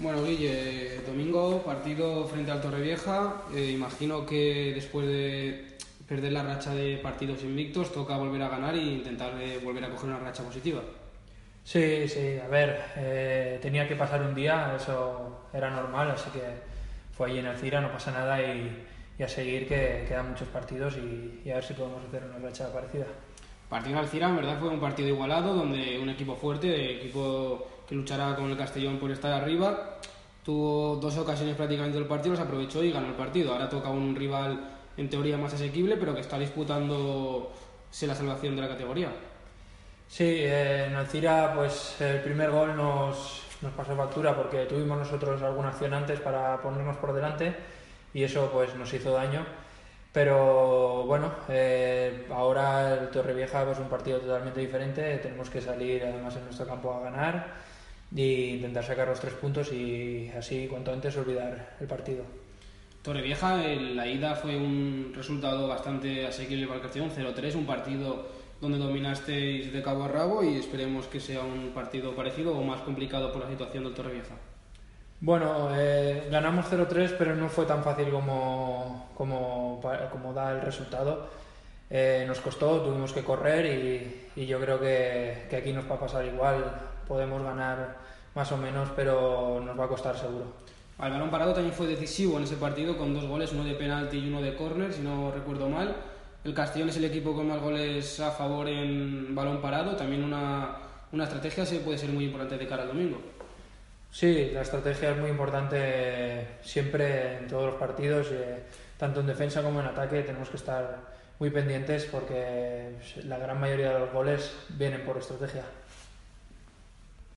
Bueno, Guille, domingo, partido frente al Torrevieja. Eh, imagino que después de perder la racha de partidos invictos, toca volver a ganar e intentar eh, volver a coger una racha positiva. Sí, sí, a ver, eh, tenía que pasar un día, eso era normal, así que fue allí en Alcira, no pasa nada y, y a seguir que quedan muchos partidos y, y a ver si podemos hacer una racha parecida. Partido en Alcira, en verdad, fue un partido igualado, donde un equipo fuerte, equipo que luchará con el Castellón por estar arriba, tuvo dos ocasiones prácticamente del partido, los aprovechó y ganó el partido. Ahora toca un rival en teoría más asequible, pero que está disputándose la salvación de la categoría. Sí, eh, en Alcira pues el primer gol nos, nos pasó factura porque tuvimos nosotros alguna acción antes para ponernos por delante y eso pues nos hizo daño. Pero bueno, eh, ahora el Torrevieja es un partido totalmente diferente, tenemos que salir además en nuestro campo a ganar e intentar sacar los tres puntos y así cuanto antes olvidar el partido. Torrevieja, en la ida fue un resultado bastante asequible para el Castellón, 0-3, un partido donde dominasteis de cabo a rabo y esperemos que sea un partido parecido o más complicado por la situación del Torrevieja. Bueno, eh, ganamos 0-3, pero no fue tan fácil como, como, como da el resultado. Eh, nos costó, tuvimos que correr y, y yo creo que, que, aquí nos va a pasar igual. Podemos ganar más o menos, pero nos va a costar seguro. El balón parado también fue decisivo en ese partido con dos goles, uno de penalti y uno de córner, si no recuerdo mal. El Castellón es el equipo con más goles a favor en balón parado. También una, una estrategia se puede ser muy importante de cara al domingo. Sí, la estrategia es muy importante siempre en todos los partidos, eh, tanto en defensa como en ataque. Tenemos que estar muy pendientes porque la gran mayoría de los goles vienen por estrategia.